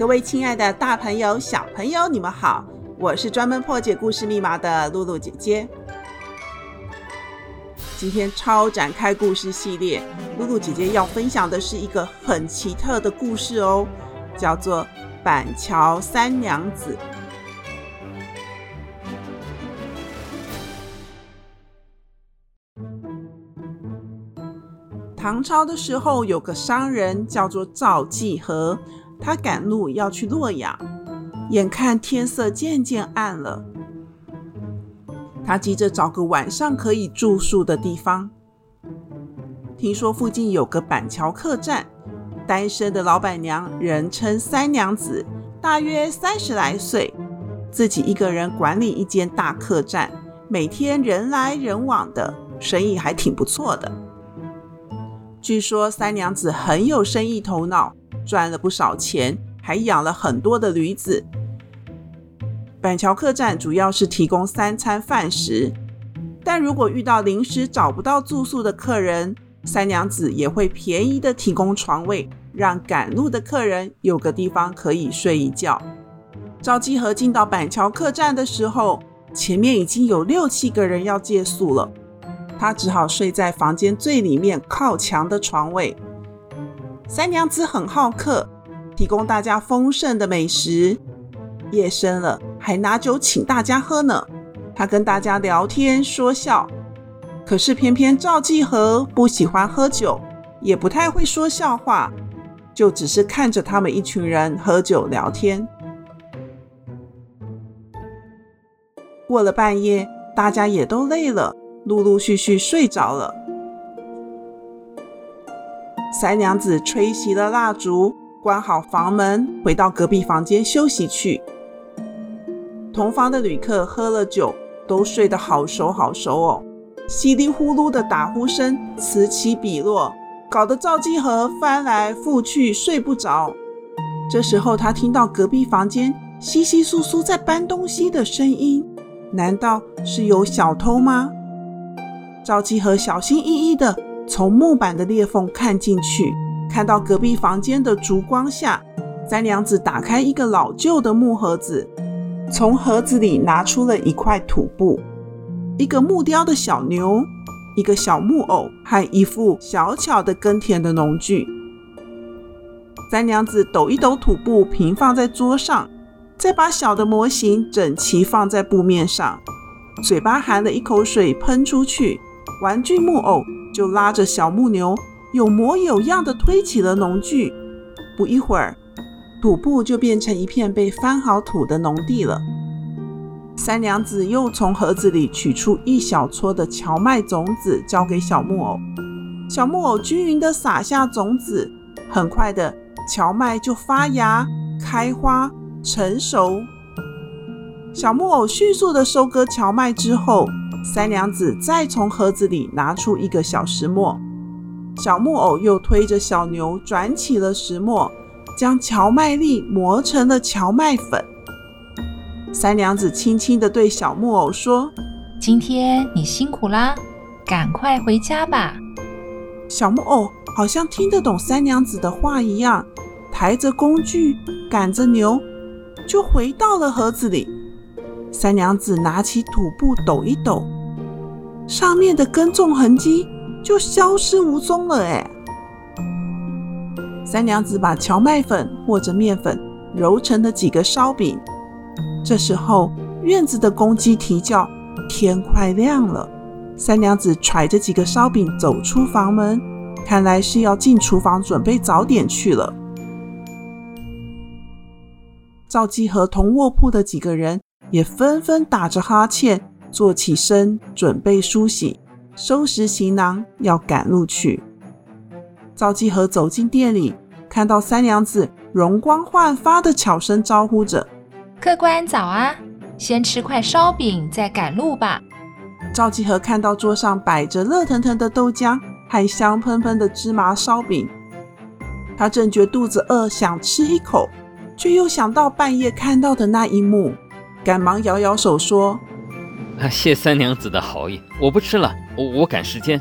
各位亲爱的大朋友、小朋友，你们好！我是专门破解故事密码的露露姐姐。今天超展开故事系列，露露姐姐要分享的是一个很奇特的故事哦，叫做《板桥三娘子》。唐朝的时候，有个商人叫做赵继和。他赶路要去洛阳，眼看天色渐渐暗了，他急着找个晚上可以住宿的地方。听说附近有个板桥客栈，单身的老板娘人称三娘子，大约三十来岁，自己一个人管理一间大客栈，每天人来人往的，生意还挺不错的。据说三娘子很有生意头脑。赚了不少钱，还养了很多的驴子。板桥客栈主要是提供三餐饭食，但如果遇到临时找不到住宿的客人，三娘子也会便宜的提供床位，让赶路的客人有个地方可以睡一觉。赵继和进到板桥客栈的时候，前面已经有六七个人要借宿了，他只好睡在房间最里面靠墙的床位。三娘子很好客，提供大家丰盛的美食。夜深了，还拿酒请大家喝呢。她跟大家聊天说笑，可是偏偏赵继和不喜欢喝酒，也不太会说笑话，就只是看着他们一群人喝酒聊天。过了半夜，大家也都累了，陆陆续续睡着了。三娘子吹熄了蜡烛，关好房门，回到隔壁房间休息去。同房的旅客喝了酒，都睡得好熟好熟哦，稀里呼噜的打呼声此起彼落，搞得赵继和翻来覆去睡不着。这时候，他听到隔壁房间窸窸窣窣在搬东西的声音，难道是有小偷吗？赵继和小心翼翼的。从木板的裂缝看进去，看到隔壁房间的烛光下，三娘子打开一个老旧的木盒子，从盒子里拿出了一块土布、一个木雕的小牛、一个小木偶和一副小巧的耕田的农具。三娘子抖一抖土布，平放在桌上，再把小的模型整齐放在布面上，嘴巴含了一口水喷出去，玩具木偶。就拉着小木牛，有模有样的推起了农具。不一会儿，土布就变成一片被翻好土的农地了。三娘子又从盒子里取出一小撮的荞麦种子，交给小木偶。小木偶均匀地撒下种子，很快的，荞麦就发芽、开花、成熟。小木偶迅速地收割荞麦之后，三娘子再从盒子里拿出一个小石磨，小木偶又推着小牛转起了石磨，将荞麦粒磨成了荞麦粉。三娘子轻轻地对小木偶说：“今天你辛苦啦，赶快回家吧。”小木偶好像听得懂三娘子的话一样，抬着工具，赶着牛，就回到了盒子里。三娘子拿起土布抖一抖，上面的耕种痕迹就消失无踪了。哎，三娘子把蕎麦粉或者面粉揉成了几个烧饼。这时候，院子的公鸡啼叫，天快亮了。三娘子揣着几个烧饼走出房门，看来是要进厨房准备早点去了。赵姬和同卧铺的几个人。也纷纷打着哈欠，坐起身，准备梳洗，收拾行囊，要赶路去。赵继和走进店里，看到三娘子容光焕发的悄声招呼着：“客官早啊，先吃块烧饼再赶路吧。”赵继和看到桌上摆着热腾腾的豆浆和香喷喷的芝麻烧饼，他正觉肚子饿，想吃一口，却又想到半夜看到的那一幕，赶忙摇摇手说：“啊，谢三娘子的好意，我不吃了，我我赶时间。”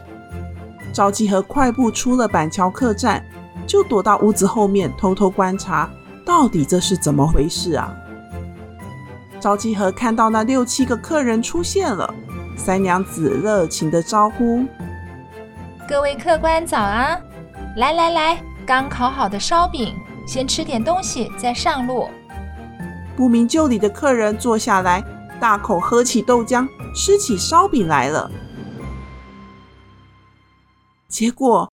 赵继和快步出了板桥客栈，就躲到屋子后面偷偷观察，到底这是怎么回事啊？赵继和看到那六七个客人出现了。三娘子热情的招呼：“各位客官早啊！来来来，刚烤好的烧饼，先吃点东西再上路。”不明就里的客人坐下来，大口喝起豆浆，吃起烧饼来了。结果，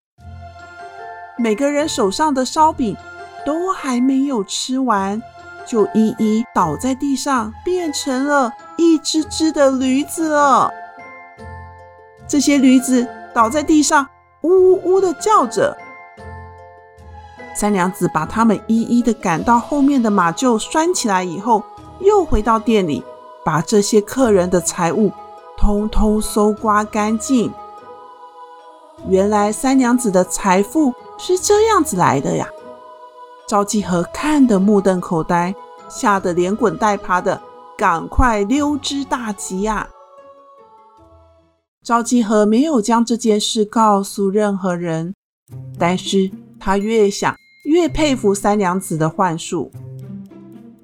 每个人手上的烧饼都还没有吃完，就一一倒在地上，变成了一只只的驴子了。这些驴子倒在地上，呜呜呜的叫着。三娘子把他们一一的赶到后面的马厩拴起来以后，又回到店里，把这些客人的财物通通搜刮干净。原来三娘子的财富是这样子来的呀！赵继和看得目瞪口呆。吓得连滚带爬的，赶快溜之大吉呀！赵继和没有将这件事告诉任何人，但是他越想越佩服三娘子的幻术。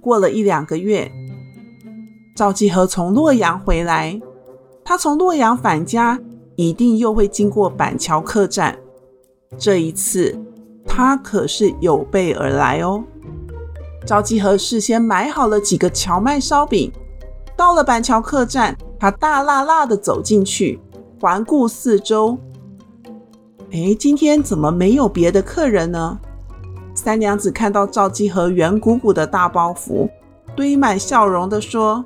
过了一两个月，赵继和从洛阳回来，他从洛阳返家，一定又会经过板桥客栈。这一次，他可是有备而来哦。赵继和事先买好了几个荞麦烧饼，到了板桥客栈，他大剌剌地走进去，环顾四周。哎，今天怎么没有别的客人呢？三娘子看到赵继和圆鼓鼓的大包袱，堆满笑容地说：“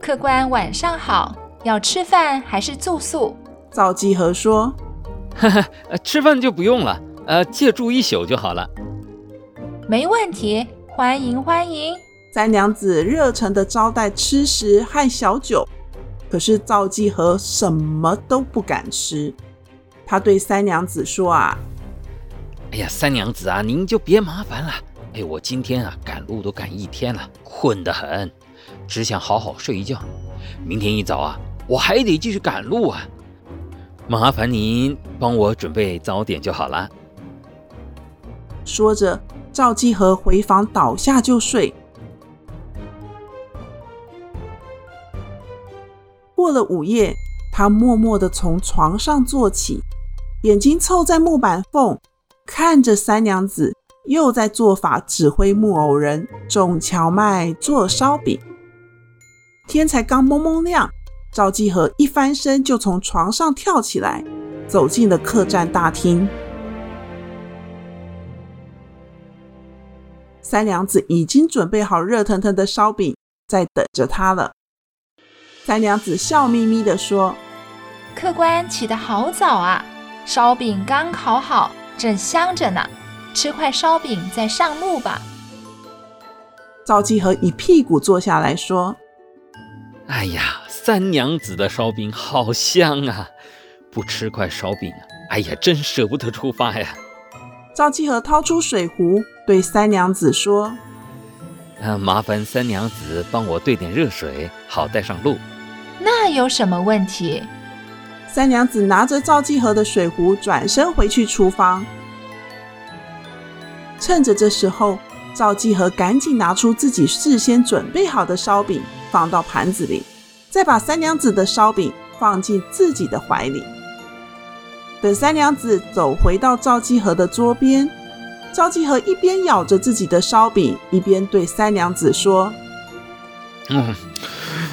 客官晚上好，要吃饭还是住宿？”赵继和说：“呵呵，吃饭就不用了，呃，借住一宿就好了。”没问题。欢迎欢迎！三娘子热诚的招待吃食和小酒，可是赵继和什么都不敢吃。他对三娘子说：“啊，哎呀，三娘子啊，您就别麻烦了。哎，我今天啊赶路都赶一天了，困得很，只想好好睡一觉。明天一早啊，我还得继续赶路啊。麻烦您帮我准备早点就好了。”说着。赵继和回房倒下就睡。过了午夜，他默默地从床上坐起，眼睛凑在木板缝，看着三娘子又在做法指挥木偶人种荞麦做烧饼。天才刚蒙蒙亮，赵继和一翻身就从床上跳起来，走进了客栈大厅。三娘子已经准备好热腾腾的烧饼，在等着他了。三娘子笑眯眯地说：“客官起得好早啊，烧饼刚烤好，正香着呢。吃块烧饼再上路吧。”赵继和一屁股坐下来说：“哎呀，三娘子的烧饼好香啊！不吃块烧饼，哎呀，真舍不得出发呀。”赵继和掏出水壶。对三娘子说：“啊，麻烦三娘子帮我兑点热水，好带上路。”那有什么问题？三娘子拿着赵继和的水壶，转身回去厨房。趁着这时候，赵继和赶紧拿出自己事先准备好的烧饼，放到盘子里，再把三娘子的烧饼放进自己的怀里。等三娘子走回到赵继和的桌边。赵继和一边咬着自己的烧饼，一边对三娘子说：“嗯，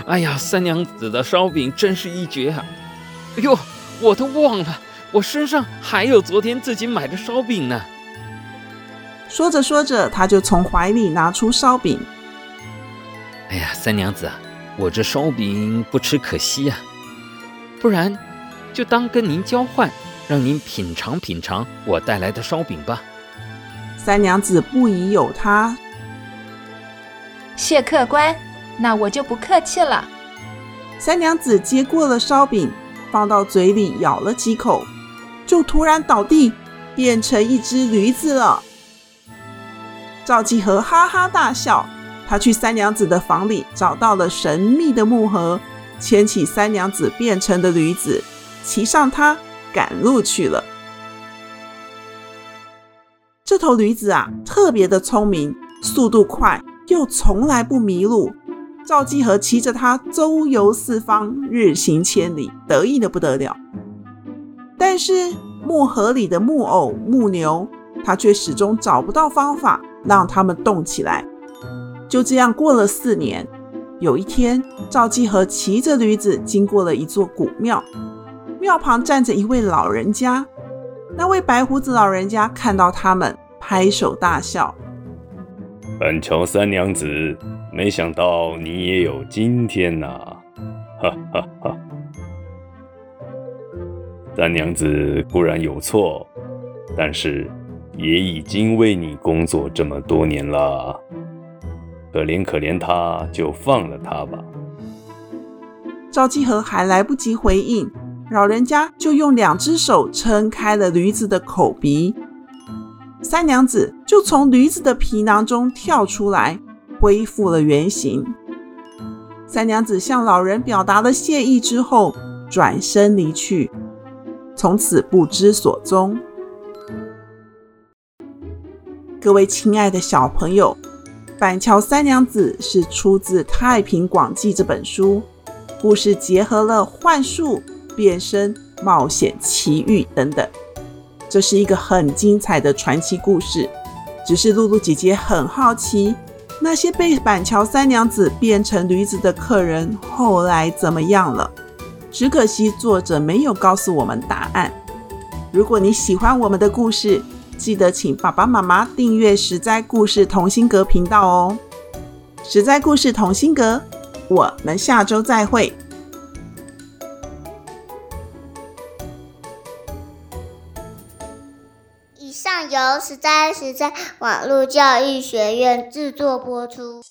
哎呀，三娘子的烧饼真是一绝啊！哎呦，我都忘了，我身上还有昨天自己买的烧饼呢。”说着说着，他就从怀里拿出烧饼。“哎呀，三娘子啊，我这烧饼不吃可惜呀，不然就当跟您交换，让您品尝品尝我带来的烧饼吧。”三娘子不疑有他，谢客官，那我就不客气了。三娘子接过了烧饼，放到嘴里咬了几口，就突然倒地，变成一只驴子了。赵继和哈哈大笑，他去三娘子的房里找到了神秘的木盒，牵起三娘子变成的驴子，骑上它赶路去了。这头驴子啊，特别的聪明，速度快，又从来不迷路。赵继和骑着它周游四方，日行千里，得意的不得了。但是木盒里的木偶木牛，他却始终找不到方法让他们动起来。就这样过了四年，有一天，赵继和骑着驴子经过了一座古庙，庙旁站着一位老人家。那位白胡子老人家看到他们，拍手大笑：“板桥三娘子。”没想到你也有今天呐！哈哈哈！三娘子固然有错，但是也已经为你工作这么多年了。可怜可怜她，就放了她吧。赵继和还来不及回应，老人家就用两只手撑开了驴子的口鼻，三娘子就从驴子的皮囊中跳出来。恢复了原形。三娘子向老人表达了谢意之后，转身离去，从此不知所踪。各位亲爱的小朋友，《板桥三娘子》是出自《太平广记》这本书，故事结合了幻术、变身、冒险、奇遇等等，这是一个很精彩的传奇故事。只是露露姐姐很好奇。那些被板桥三娘子变成驴子的客人后来怎么样了？只可惜作者没有告诉我们答案。如果你喜欢我们的故事，记得请爸爸妈妈订阅实在故事童心阁频道哦。实在故事童心阁，我们下周再会。以上由实在实在网络教育学院制作播出。